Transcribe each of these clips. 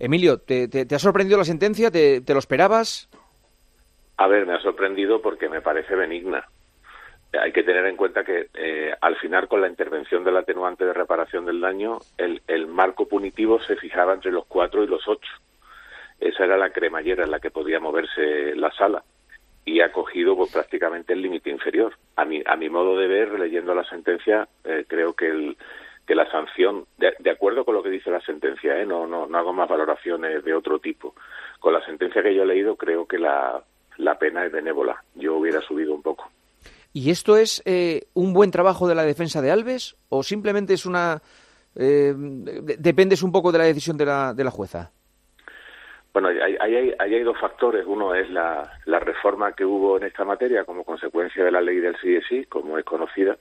Emilio, ¿te, ha sorprendido la sentencia? ¿Te, lo esperabas? A ver, me ha sorprendido porque me parece benigna. Hay que tener en cuenta que eh, al final, con la intervención del atenuante de reparación del daño, el, el marco punitivo se fijaba entre los cuatro y los ocho. Esa era la cremallera en la que podía moverse la sala y ha cogido pues, prácticamente el límite inferior. A mi, a mi modo de ver, leyendo la sentencia, eh, creo que, el, que la sanción, de, acuerdo con lo que dice la sentencia, ¿eh? no, no, no hago más valoraciones de otro tipo, con la sentencia que yo he leído creo que la, la pena es benévola. Yo hubiera subido un poco. ¿Y esto es eh, un buen trabajo de la defensa de Alves o simplemente es una... Eh, dependes un poco de la decisión de la, de la jueza? Bueno, ahí hay, hay, dos factores. Uno es la, la, reforma que hubo en esta materia como consecuencia de la ley del CSI, como es conocida,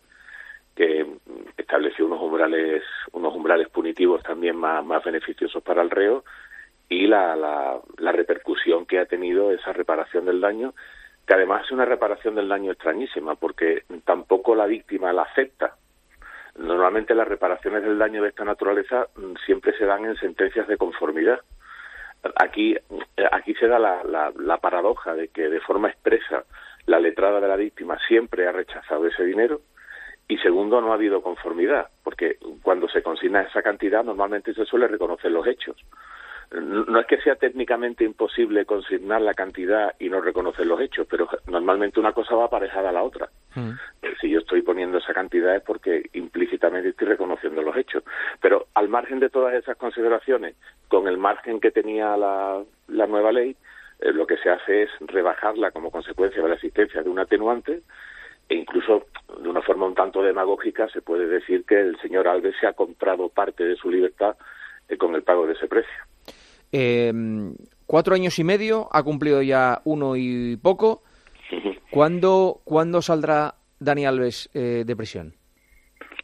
unos umbrales punitivos también más, más beneficiosos para el reo y la, la, la repercusión que ha tenido esa reparación del daño, que además es una reparación del daño extrañísima, porque tampoco la víctima la acepta. Normalmente las reparaciones del daño de esta naturaleza mm, siempre se dan en sentencias de conformidad Aquí, aquí se da la, la, paradoja de que de forma expresa la letrada de la víctima siempre ha rechazado ese dinero y segundo no ha habido conformidad porque cuando se consigna esa cantidad normalmente se suele reconocer los hechos no es que sea técnicamente imposible consignar la cantidad y no reconocer los hechos, pero normalmente una cosa va aparejada a la otra. Mm. Eh, si yo estoy poniendo esa cantidad es porque implícitamente estoy reconociendo los hechos. Pero al margen de todas esas consideraciones, con el margen que tenía la, la nueva ley, eh, lo que se hace es rebajarla como consecuencia de la existencia de un atenuante e incluso de una forma un tanto demagógica se puede decir que el señor Alves se ha comprado parte de su libertad eh, con el pago de ese precio. Eh, cuatro años y medio, ha cumplido ya uno y poco. ¿Cuándo, ¿cuándo saldrá Dani Alves eh, de prisión?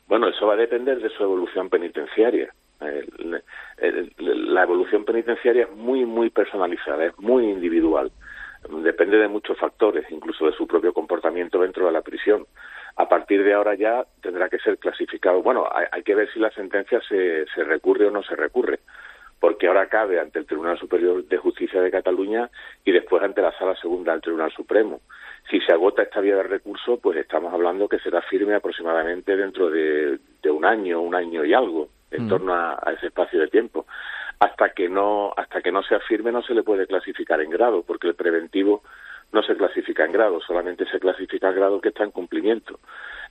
Bueno, eso va a depender de su evolución penitenciaria. la evolución penitenciaria es muy, muy personalizada, es muy individual. Depende de muchos factores, incluso de su propio comportamiento dentro de la prisión. A partir de ahora ya tendrá que ser clasificado. Bueno, hay, hay que ver si la sentencia se, se recurre o no se recurre porque ahora cabe ante el Tribunal Superior de Justicia de Cataluña y después ante la Sala Segunda del Tribunal Supremo. Si se agota esta vía de recurso, pues estamos hablando que será firme aproximadamente dentro de, un año, un año y algo, en mm. torno a, ese espacio de tiempo. Hasta que no, hasta que no sea firme no se le puede clasificar en grado, porque el preventivo no se clasifica en grado, solamente se clasifica en grado que está en cumplimiento.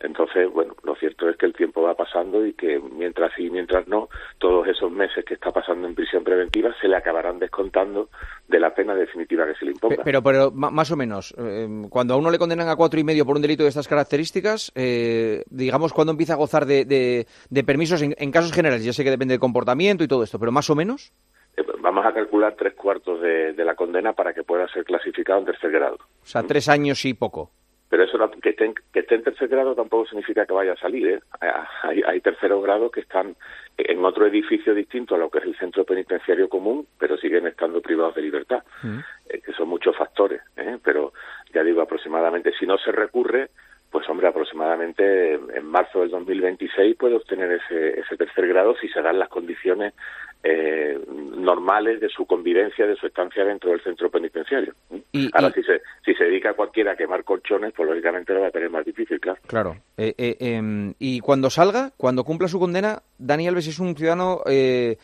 Entonces, bueno, lo cierto es que el tiempo va pasando y que mientras sí, mientras no, todos esos meses que está pasando en prisión preventiva se le acabarán descontando de la pena definitiva que se le imponga. Pero, pero más o menos, eh, cuando a uno le condenan a cuatro y medio por un delito de estas características, eh, digamos, ¿cuándo empieza a gozar de, permisos en, casos generales? Ya sé que depende del comportamiento y todo esto, pero más o menos. Eh, vamos a calcular tres cuartos de, de la condena para que pueda ser clasificado en tercer grado. O sea, tres años y poco pero eso que esté, en, que esté en tercer grado tampoco significa que vaya a salir. ¿eh? Hay, hay terceros grados que están en otro edificio distinto a lo que es el centro penitenciario común, pero siguen estando privados de libertad, mm. eh, que son muchos factores. ¿eh? Pero ya digo, aproximadamente, si no se recurre, pues hombre, aproximadamente en marzo del 2026 puede obtener ese, ese tercer grado si se dan las condiciones eh, normales de su convivencia, de su estancia dentro del centro penitenciario. Ahora, Si, se, si se dedica a cualquiera a quemar colchones, pues lógicamente lo va a tener más difícil, claro. Claro. Eh, eh, em, y cuando salga, cuando cumpla su condena, Dani Alves es un ciudadano eh,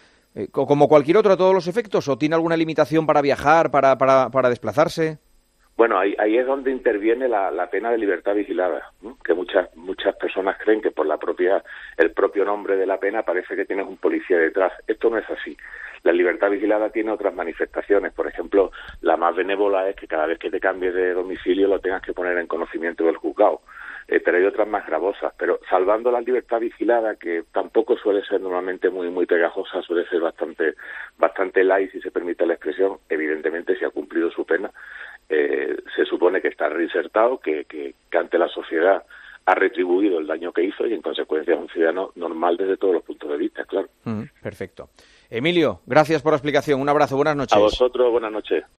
como cualquier otro a todos los efectos, o tiene alguna limitación para viajar, para, para, para desplazarse? Bueno, ahí, ahí es donde interviene la, pena de libertad vigilada, que muchas muchas personas creen que por la propia el propio nombre de la pena parece que tienes un policía detrás. Esto no es así. La libertad vigilada tiene otras manifestaciones. Por ejemplo, la más benévola es que cada vez que te cambies de domicilio lo tengas que poner en conocimiento del juzgado. Eh, pero hay otras más gravosas. Pero salvando la libertad vigilada, que tampoco suele ser normalmente muy muy pegajosa, suele ser bastante bastante light, si se permite la expresión, evidentemente si ha cumplido su pena, eh, se supone que está reinsertado, que, que, ante la sociedad ha retribuido el daño que hizo y en consecuencia es un ciudadano normal desde todos los puntos de vista, claro. perfecto. Emilio, gracias por la explicación. Un abrazo, buenas noches. A vosotros, buenas noches.